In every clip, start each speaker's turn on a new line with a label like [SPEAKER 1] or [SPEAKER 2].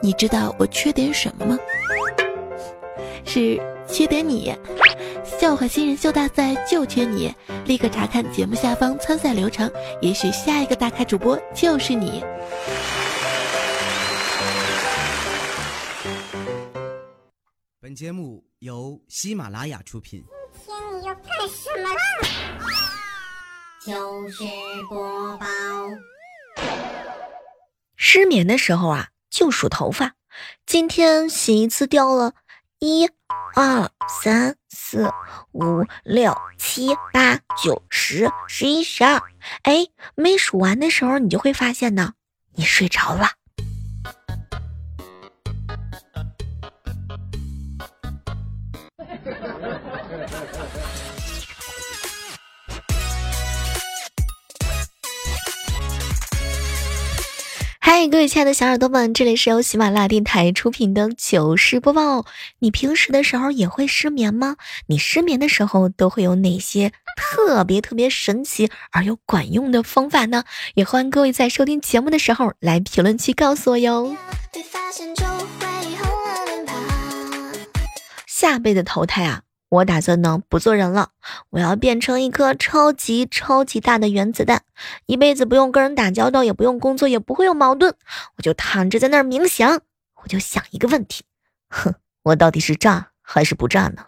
[SPEAKER 1] 你知道我缺点什么吗？是缺点你。笑话新人秀大赛就缺你！立刻查看节目下方参赛流程，也许下一个大咖主播就是你。
[SPEAKER 2] 本节目由喜马拉雅出品。
[SPEAKER 3] 今天你要干什么啦？就是播报。
[SPEAKER 4] 失眠的时候啊，就数头发。今天洗一次掉了。一、二、三、四、五、六、七、八、九、十、十一、十二。哎，没数完的时候，你就会发现呢，你睡着了。嗨，各位亲爱的小耳朵们，这里是由喜马拉雅电台出品的糗事播报。你平时的时候也会失眠吗？你失眠的时候都会有哪些特别特别神奇而又管用的方法呢？也欢迎各位在收听节目的时候来评论区告诉我哟。下辈子投胎啊！我打算呢不做人了，我要变成一颗超级超级大的原子弹，一辈子不用跟人打交道，也不用工作，也不会有矛盾，我就躺着在那儿冥想，我就想一个问题，哼，我到底是炸还是不炸呢？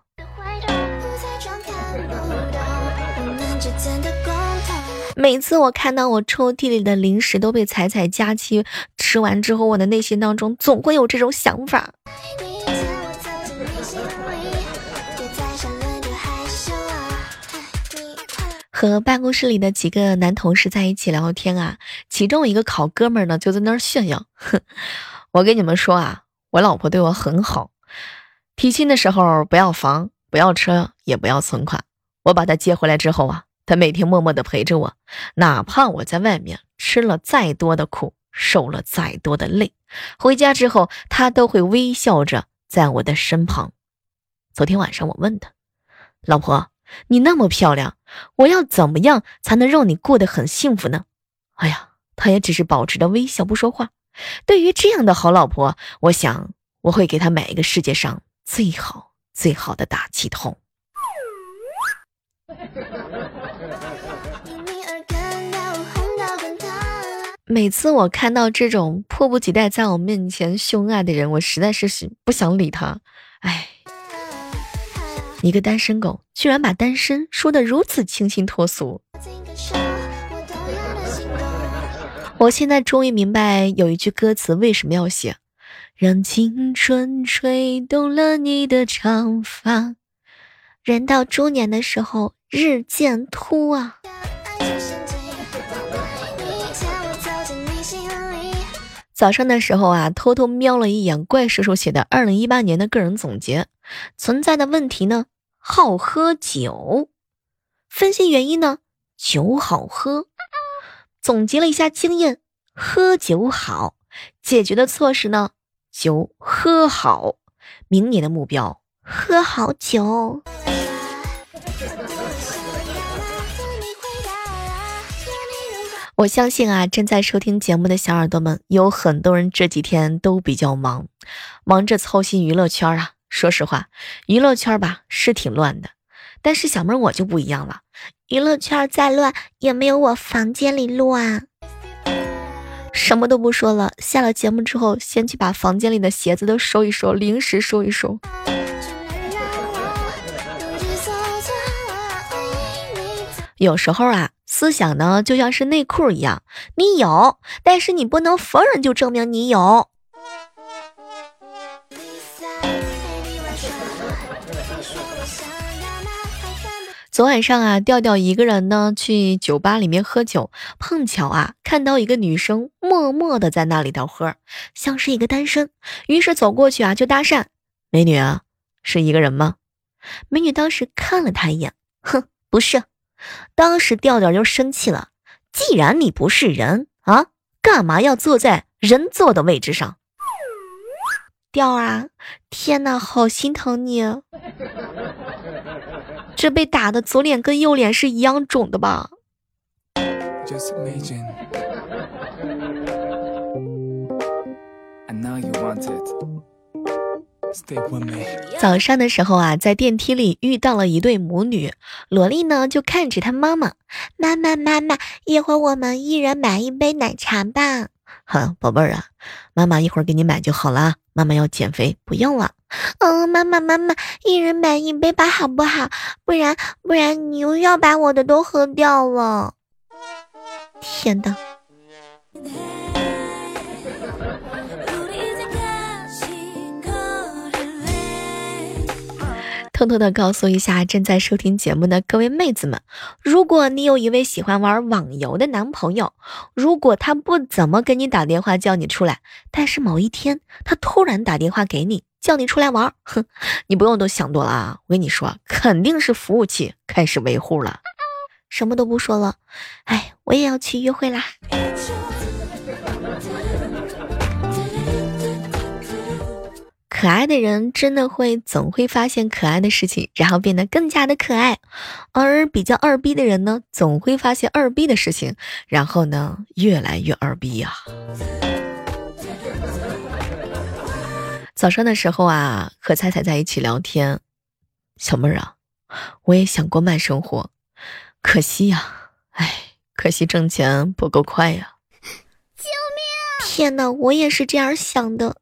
[SPEAKER 4] 每次我看到我抽屉里的零食都被彩彩佳期吃完之后，我的内心当中总会有这种想法。和办公室里的几个男同事在一起聊天啊，其中一个好哥们儿呢就在那儿炫耀，哼，我跟你们说啊，我老婆对我很好，提亲的时候不要房，不要车，也不要存款，我把她接回来之后啊，她每天默默的陪着我，哪怕我在外面吃了再多的苦，受了再多的累，回家之后她都会微笑着在我的身旁。昨天晚上我问她，老婆。你那么漂亮，我要怎么样才能让你过得很幸福呢？哎呀，他也只是保持着微笑不说话。对于这样的好老婆，我想我会给她买一个世界上最好最好的打气筒。每次我看到这种迫不及待在我面前秀恩爱的人，我实在是不想理他。哎。一个单身狗居然把单身说的如此清新脱俗，我现在终于明白有一句歌词为什么要写：让青春吹动了你的长发，人到中年的时候日渐秃啊。早上的时候啊，偷偷瞄了一眼怪叔叔写的二零一八年的个人总结，存在的问题呢，好喝酒，分析原因呢，酒好喝，总结了一下经验，喝酒好，解决的措施呢，酒喝好，明年的目标，喝好酒。我相信啊，正在收听节目的小耳朵们，有很多人这几天都比较忙，忙着操心娱乐圈啊。说实话，娱乐圈吧是挺乱的，但是小妹我就不一样了，娱乐圈再乱也没有我房间里乱。什么都不说了，下了节目之后，先去把房间里的鞋子都收一收，零食收一收。有时候啊。思想呢，就像是内裤一样，你有，但是你不能逢人就证明你有。昨晚上啊，调调一个人呢去酒吧里面喝酒，碰巧啊看到一个女生默默的在那里头喝，像是一个单身，于是走过去啊就搭讪：“美女啊，是一个人吗？”美女当时看了他一眼，哼，不是。当时调调就生气了，既然你不是人啊，干嘛要坐在人坐的位置上？调啊，天哪，好心疼你！这被打的左脸跟右脸是一样肿的吧？早上的时候啊，在电梯里遇到了一对母女，萝莉呢就看着她妈妈，
[SPEAKER 1] 妈妈妈妈，一会儿我们一人买一杯奶茶吧。
[SPEAKER 4] 哼，宝贝儿啊，妈妈一会儿给你买就好了。妈妈要减肥，不用了。
[SPEAKER 1] 嗯，妈妈妈妈，一人买一杯吧，好不好？不然不然你又要把我的都喝掉了。
[SPEAKER 4] 天呐！偷偷的告诉一下正在收听节目的各位妹子们，如果你有一位喜欢玩网游的男朋友，如果他不怎么给你打电话叫你出来，但是某一天他突然打电话给你叫你出来玩，哼，你不用都想多了啊！我跟你说，肯定是服务器开始维护了。什么都不说了，哎，我也要去约会啦。可爱的人真的会总会发现可爱的事情，然后变得更加的可爱；而比较二逼的人呢，总会发现二逼的事情，然后呢越来越二逼呀。早上的时候啊，和彩彩在一起聊天，小妹儿啊，我也想过慢生活，可惜呀，哎，可惜挣钱不够快呀。
[SPEAKER 1] 天哪，我也是这样想的。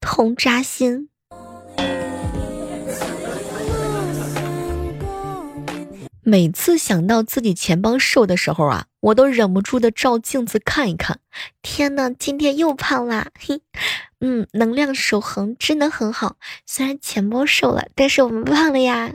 [SPEAKER 1] 痛扎心。
[SPEAKER 4] 每次想到自己钱包瘦的时候啊，我都忍不住的照镜子看一看。
[SPEAKER 1] 天呐，今天又胖啦！嘿，嗯，能量守恒真的很好。虽然钱包瘦了，但是我们胖了呀。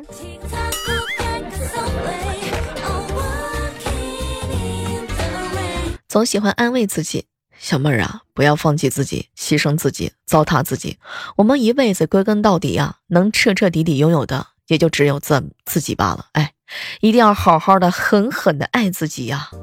[SPEAKER 4] 总喜欢安慰自己。小妹儿啊，不要放弃自己，牺牲自己，糟蹋自己。我们一辈子归根到底啊，能彻彻底底拥有的也就只有自自己罢了。哎，一定要好好的、狠狠的爱自己呀！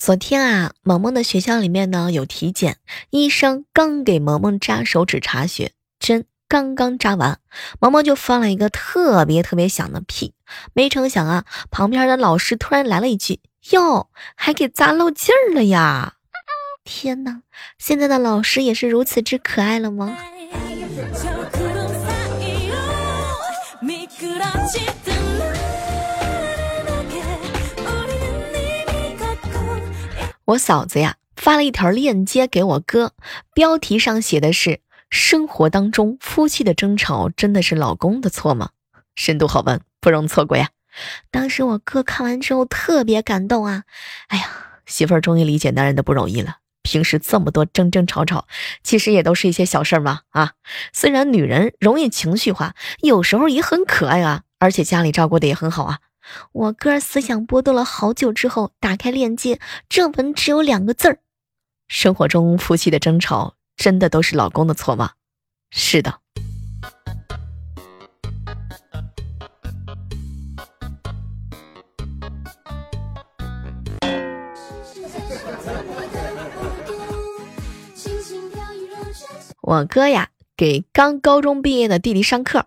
[SPEAKER 4] 昨天啊，萌萌的学校里面呢有体检，医生刚给萌萌扎手指查血针。刚刚扎完，毛毛就放了一个特别特别响的屁。没成想啊，旁边的老师突然来了一句：“哟，还给扎漏劲儿了呀！”天哪，现在的老师也是如此之可爱了吗？我嫂子呀，发了一条链接给我哥，标题上写的是。生活当中，夫妻的争吵真的是老公的错吗？深度好问，不容错过呀！当时我哥看完之后特别感动啊！哎呀，媳妇儿终于理解男人的不容易了。平时这么多争争吵吵，其实也都是一些小事儿嘛。啊，虽然女人容易情绪化，有时候也很可爱啊，而且家里照顾的也很好啊。我哥思想波动了好久之后，打开链接，正文只有两个字儿：生活中夫妻的争吵。真的都是老公的错吗？是的。我哥呀，给刚高中毕业的弟弟上课。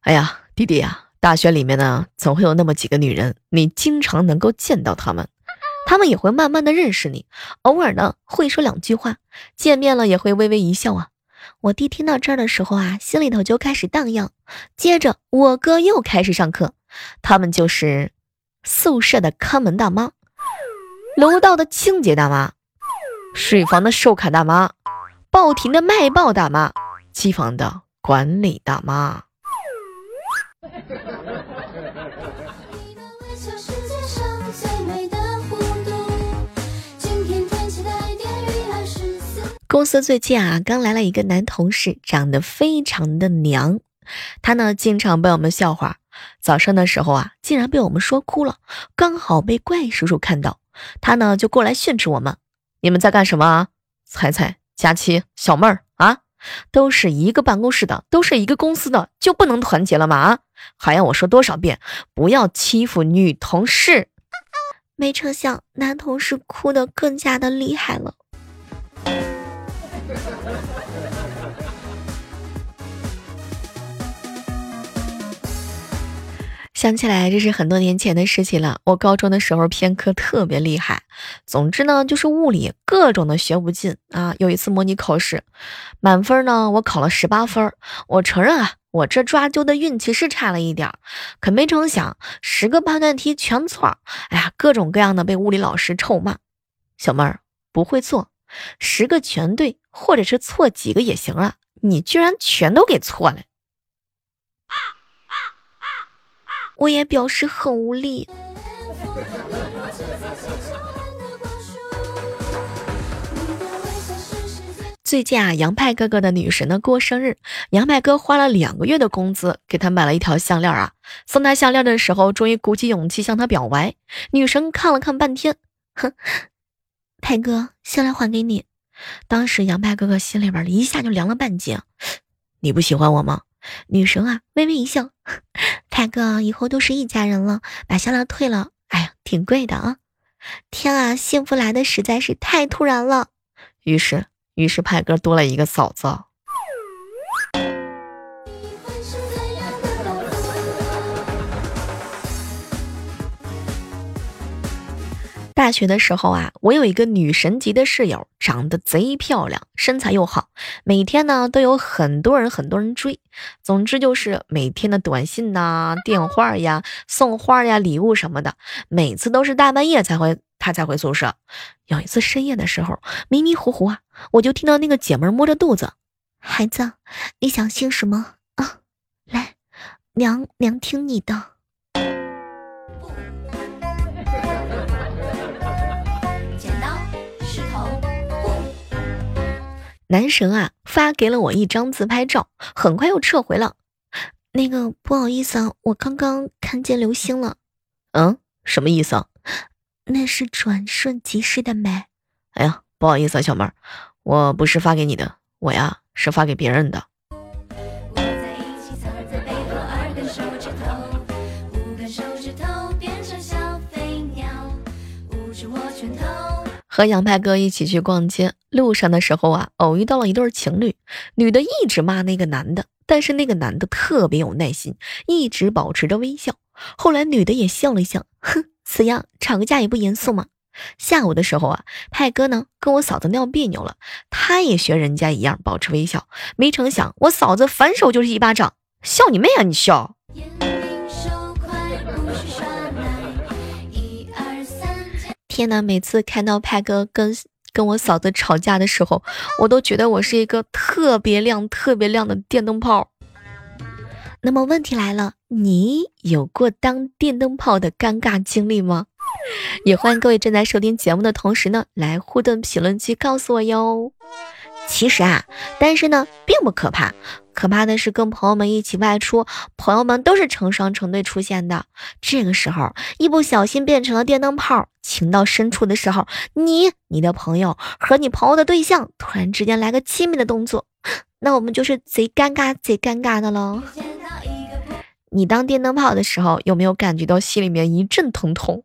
[SPEAKER 4] 哎呀，弟弟呀，大学里面呢，总会有那么几个女人，你经常能够见到她们。他们也会慢慢的认识你，偶尔呢会说两句话，见面了也会微微一笑啊。我弟听到这儿的时候啊，心里头就开始荡漾。接着我哥又开始上课，他们就是宿舍的看门大妈，楼道的清洁大妈，水房的收卡大妈，报亭的卖报大妈，机房的管理大妈。公司最近啊，刚来了一个男同事，长得非常的娘。他呢，经常被我们笑话。早上的时候啊，竟然被我们说哭了。刚好被怪叔叔看到，他呢就过来训斥我们：“你们在干什么啊？彩彩、佳期、小妹儿啊，都是一个办公室的，都是一个公司的，就不能团结了吗？啊，还要我说多少遍，不要欺负女同事。”
[SPEAKER 1] 没成想，男同事哭得更加的厉害了。
[SPEAKER 4] 想起来，这是很多年前的事情了。我高中的时候偏科特别厉害，总之呢，就是物理各种的学不进啊。有一次模拟考试，满分呢，我考了十八分。我承认啊，我这抓阄的运气是差了一点，可没成想，十个判断题全错。哎呀，各种各样的被物理老师臭骂。小妹儿不会做，十个全对，或者是错几个也行啊，你居然全都给错了。我也表示很无力。最近啊，杨派哥哥的女神呢过生日，杨派哥花了两个月的工资给她买了一条项链啊。送她项链的时候，终于鼓起勇气向她表白。女神看了看半天，哼，派哥，项链还给你。当时杨派哥哥心里边一下就凉了半截。你不喜欢我吗？女神啊，微微一笑，派哥，以后都是一家人了，把项链退了。哎呀，挺贵的啊！天啊，幸福来的实在是太突然了。于是，于是派哥多了一个嫂子。大学的时候啊，我有一个女神级的室友，长得贼漂亮，身材又好，每天呢都有很多人很多人追。总之就是每天的短信呐、电话呀、送花呀、礼物什么的，每次都是大半夜才会她才回宿舍。有一次深夜的时候，迷迷糊糊啊，我就听到那个姐妹摸着肚子：“孩子，你想姓什么啊？来，娘娘听你的。”男神啊，发给了我一张自拍照，很快又撤回了。那个不好意思啊，我刚刚看见流星了。嗯，什么意思啊？那是转瞬即逝的美。哎呀，不好意思啊，小妹儿，我不是发给你的，我呀是发给别人的。和杨派哥一起去逛街，路上的时候啊，偶遇到了一对情侣，女的一直骂那个男的，但是那个男的特别有耐心，一直保持着微笑。后来女的也笑了笑，哼，死样吵个架也不严肃吗。下午的时候啊，派哥呢跟我嫂子闹别扭了，他也学人家一样保持微笑，没成想我嫂子反手就是一巴掌，笑你妹啊你笑！天呐，每次看到派哥跟跟我嫂子吵架的时候，我都觉得我是一个特别亮、特别亮的电灯泡。那么问题来了，你有过当电灯泡的尴尬经历吗？也欢迎各位正在收听节目的同时呢，来互动评论区告诉我哟。其实啊，单身呢并不可怕，可怕的是跟朋友们一起外出，朋友们都是成双成对出现的。这个时候一不小心变成了电灯泡，情到深处的时候，你、你的朋友和你朋友的对象突然之间来个亲密的动作，那我们就是贼尴尬、贼尴尬的喽。你当电灯泡的时候，有没有感觉到心里面一阵疼痛？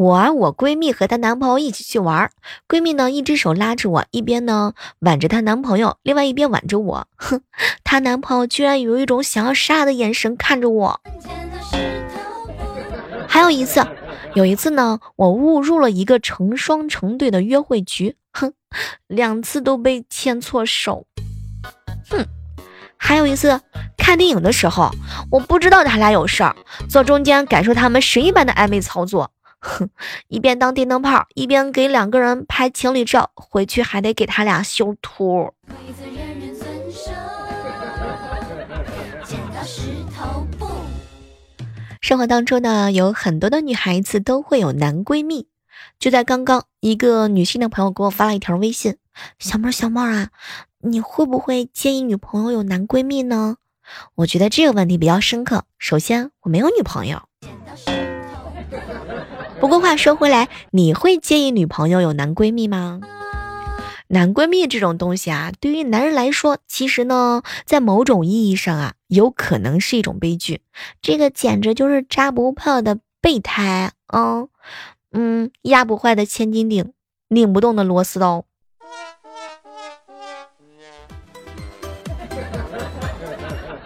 [SPEAKER 4] 我啊，我闺蜜和她男朋友一起去玩，闺蜜呢一只手拉着我，一边呢挽着她男朋友，另外一边挽着我。哼，她男朋友居然有一种想要杀的眼神看着我。还有一次，有一次呢，我误入了一个成双成对的约会局，哼，两次都被牵错手。哼，还有一次看电影的时候，我不知道他俩有事儿，坐中间感受他们神一般的暧昧操作。哼，一边当电灯泡，一边给两个人拍情侣照，回去还得给他俩修图。生活当中呢，有很多的女孩子都会有男闺蜜。就在刚刚，一个女性的朋友给我发了一条微信：“小妹，小妹啊，你会不会介意女朋友有男闺蜜呢？”我觉得这个问题比较深刻。首先，我没有女朋友。不过话说回来，你会介意女朋友有男闺蜜吗？男闺蜜这种东西啊，对于男人来说，其实呢，在某种意义上啊，有可能是一种悲剧。这个简直就是扎不破的备胎啊！嗯，压不坏的千斤顶，拧不动的螺丝刀。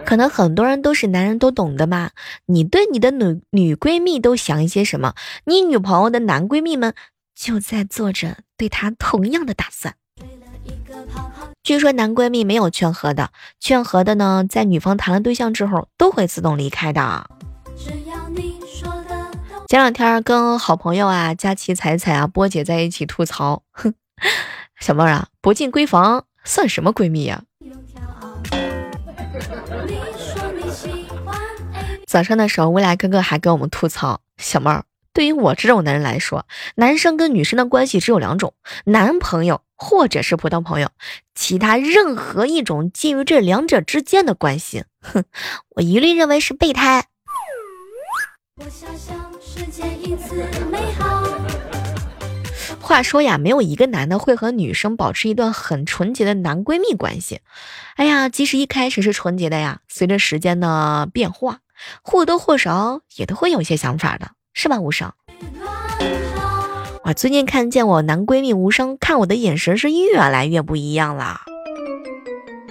[SPEAKER 4] 可能很多人都是男人都懂的吧？你对你的女女闺蜜都想一些什么？你女朋友的男闺蜜们就在做着对她同样的打算。据说男闺蜜没有劝和的，劝和的呢，在女方谈了对象之后都会自动离开的。前两天跟好朋友啊佳琪、彩彩啊波姐在一起吐槽，哼，小妹儿啊，不进闺房算什么闺蜜呀？早上的时候，未来哥哥还跟我们吐槽，小妹儿，对于我这种男人来说，男生跟女生的关系只有两种，男朋友或者是普通朋友，其他任何一种介于这两者之间的关系，哼，我一律认为是备胎。话说呀，没有一个男的会和女生保持一段很纯洁的男闺蜜关系。哎呀，即使一开始是纯洁的呀，随着时间的变化，或多或少也都会有一些想法的，是吧？无声。我最近看见我男闺蜜无声看我的眼神是越来越不一样了。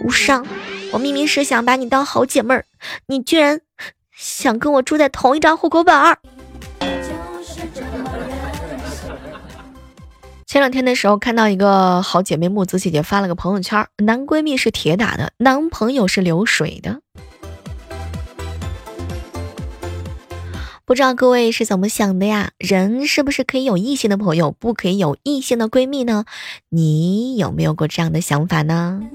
[SPEAKER 4] 无声，我明明是想把你当好姐妹儿，你居然。想跟我住在同一张户口本儿。前两天的时候，看到一个好姐妹木子姐姐发了个朋友圈，男闺蜜是铁打的，男朋友是流水的。不知道各位是怎么想的呀？人是不是可以有异性的朋友，不可以有异性的闺蜜呢？你有没有过这样的想法呢？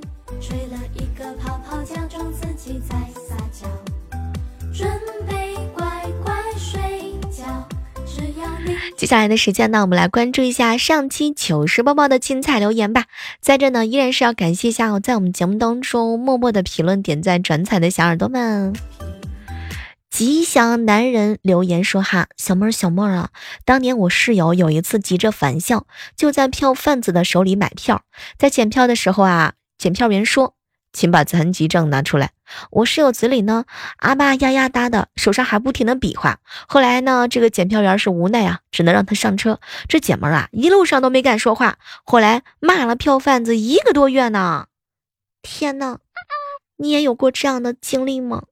[SPEAKER 4] 接下来的时间呢，我们来关注一下上期糗事播报的精彩留言吧。在这呢，依然是要感谢一下哦在我们节目当中默默的评论、点赞、转采的小耳朵们。吉祥男人留言说：“哈，小妹儿，小妹儿啊，当年我室友有一次急着返校，就在票贩子的手里买票，在检票的时候啊，检票员说。”请把残疾证拿出来。我室友嘴里呢啊吧呀呀哒的，手上还不停的比划。后来呢，这个检票员是无奈啊，只能让他上车。这姐们儿啊，一路上都没敢说话。后来骂了票贩子一个多月呢。天呐，你也有过这样的经历吗？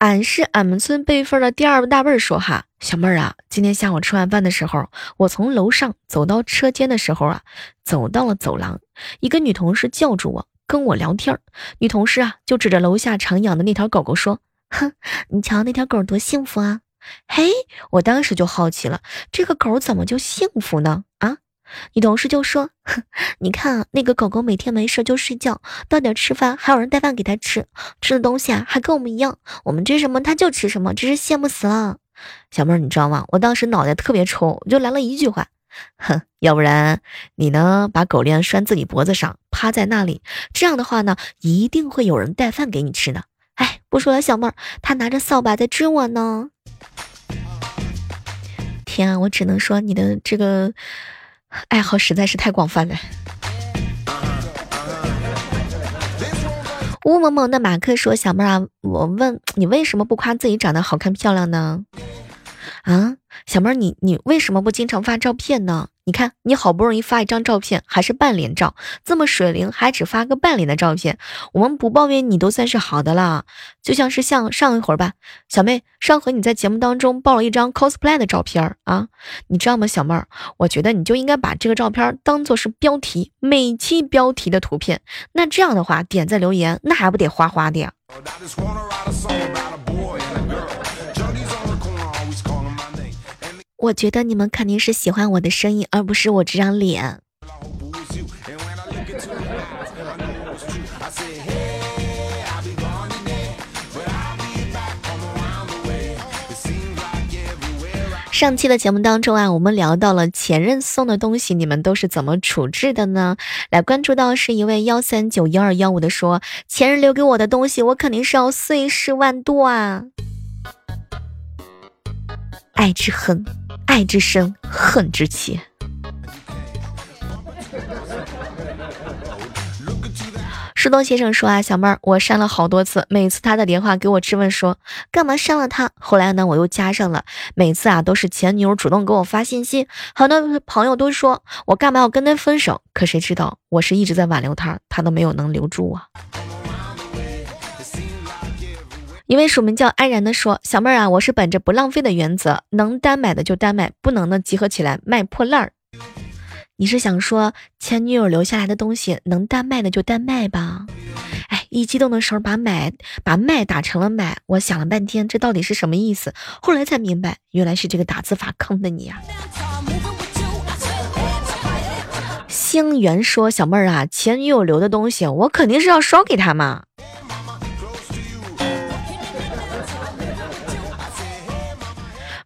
[SPEAKER 4] 俺是俺们村辈分的第二大辈儿说哈，小妹儿啊，今天下午吃完饭的时候，我从楼上走到车间的时候啊，走到了走廊，一个女同事叫住我，跟我聊天儿。女同事啊，就指着楼下常养的那条狗狗说：“哼，你瞧那条狗多幸福啊！”嘿，我当时就好奇了，这个狗怎么就幸福呢？啊？女同事就说：“哼，你看，那个狗狗每天没事就睡觉，到点吃饭还有人带饭给它吃，吃的东西啊还跟我们一样，我们吃什么它就吃什么，真是羡慕死了。”小妹儿，你知道吗？我当时脑袋特别抽，我就来了一句话：“哼，要不然你呢，把狗链拴自己脖子上，趴在那里，这样的话呢，一定会有人带饭给你吃的。”哎，不说了，小妹儿，他拿着扫把在追我呢。天啊，我只能说你的这个。爱好实在是太广泛了。乌蒙蒙的马克说：“小妹啊，我问你为什么不夸自己长得好看漂亮呢？啊，小妹，你你为什么不经常发照片呢？”你看，你好不容易发一张照片，还是半脸照，这么水灵，还只发个半脸的照片，我们不抱怨你都算是好的了。就像是像上一会儿吧，小妹，上回你在节目当中爆了一张 cosplay 的照片啊，你知道吗，小妹儿？我觉得你就应该把这个照片当做是标题，每期标题的图片，那这样的话，点赞留言那还不得哗哗的呀？我觉得你们肯定是喜欢我的声音，而不是我这张脸。上期的节目当中啊，我们聊到了前任送的东西，你们都是怎么处置的呢？来关注到是一位幺三九幺二幺五的说，前任留给我的东西，我肯定是要碎尸万段啊。爱之恨，爱之深，恨之切。树洞先生说啊，小妹儿，我删了好多次，每次他的电话给我质问说干嘛删了他。后来呢，我又加上了，每次啊都是前女友主动给我发信息，很多朋友都说我干嘛要跟他分手，可谁知道我是一直在挽留他，他都没有能留住啊。一位署名叫安然的说：“小妹儿啊，我是本着不浪费的原则，能单买的就单买，不能的集合起来卖破烂儿。你是想说前女友留下来的东西能单卖的就单卖吧？哎，一激动的时候把买把卖打成了买，我想了半天这到底是什么意思？后来才明白，原来是这个打字法坑的你呀。”星源说：“小妹儿啊，前女友留的东西，我肯定是要烧给他嘛。”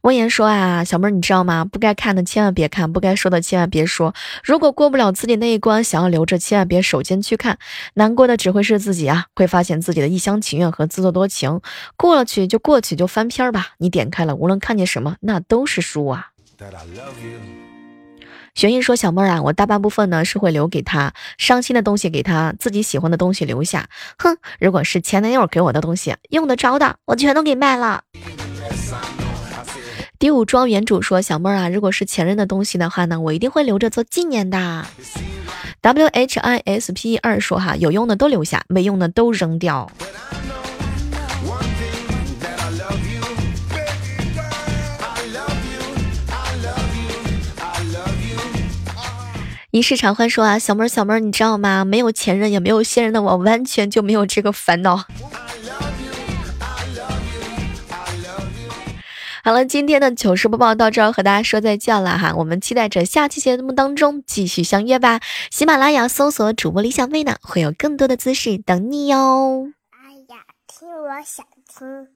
[SPEAKER 4] 温言说啊，小妹儿，你知道吗？不该看的千万别看，不该说的千万别说。如果过不了自己那一关，想要留着，千万别手贱去看，难过的只会是自己啊！会发现自己的一厢情愿和自作多情。过了去就过去，就翻篇吧。你点开了，无论看见什么，那都是书啊。玄玉说，小妹儿啊，我大半部分呢是会留给他，伤心的东西给他，自己喜欢的东西留下。哼，如果是前男友给我的东西，用得着的，我全都给卖了。第五庄园主说：“小妹儿啊，如果是前任的东西的话呢，我一定会留着做纪念的。” W H I S P E 二说：“哈，有用的都留下，没用的都扔掉。”一世长欢说：“啊，小妹儿，小妹儿，你知道吗？没有前任也没有现任的我，完全就没有这个烦恼。”好了，今天的糗事播报到这儿，和大家说再见了哈。我们期待着下期节目当中继续相约吧。喜马拉雅搜索主播李小妹呢，会有更多的姿势等你哟。哎呀，听我想听。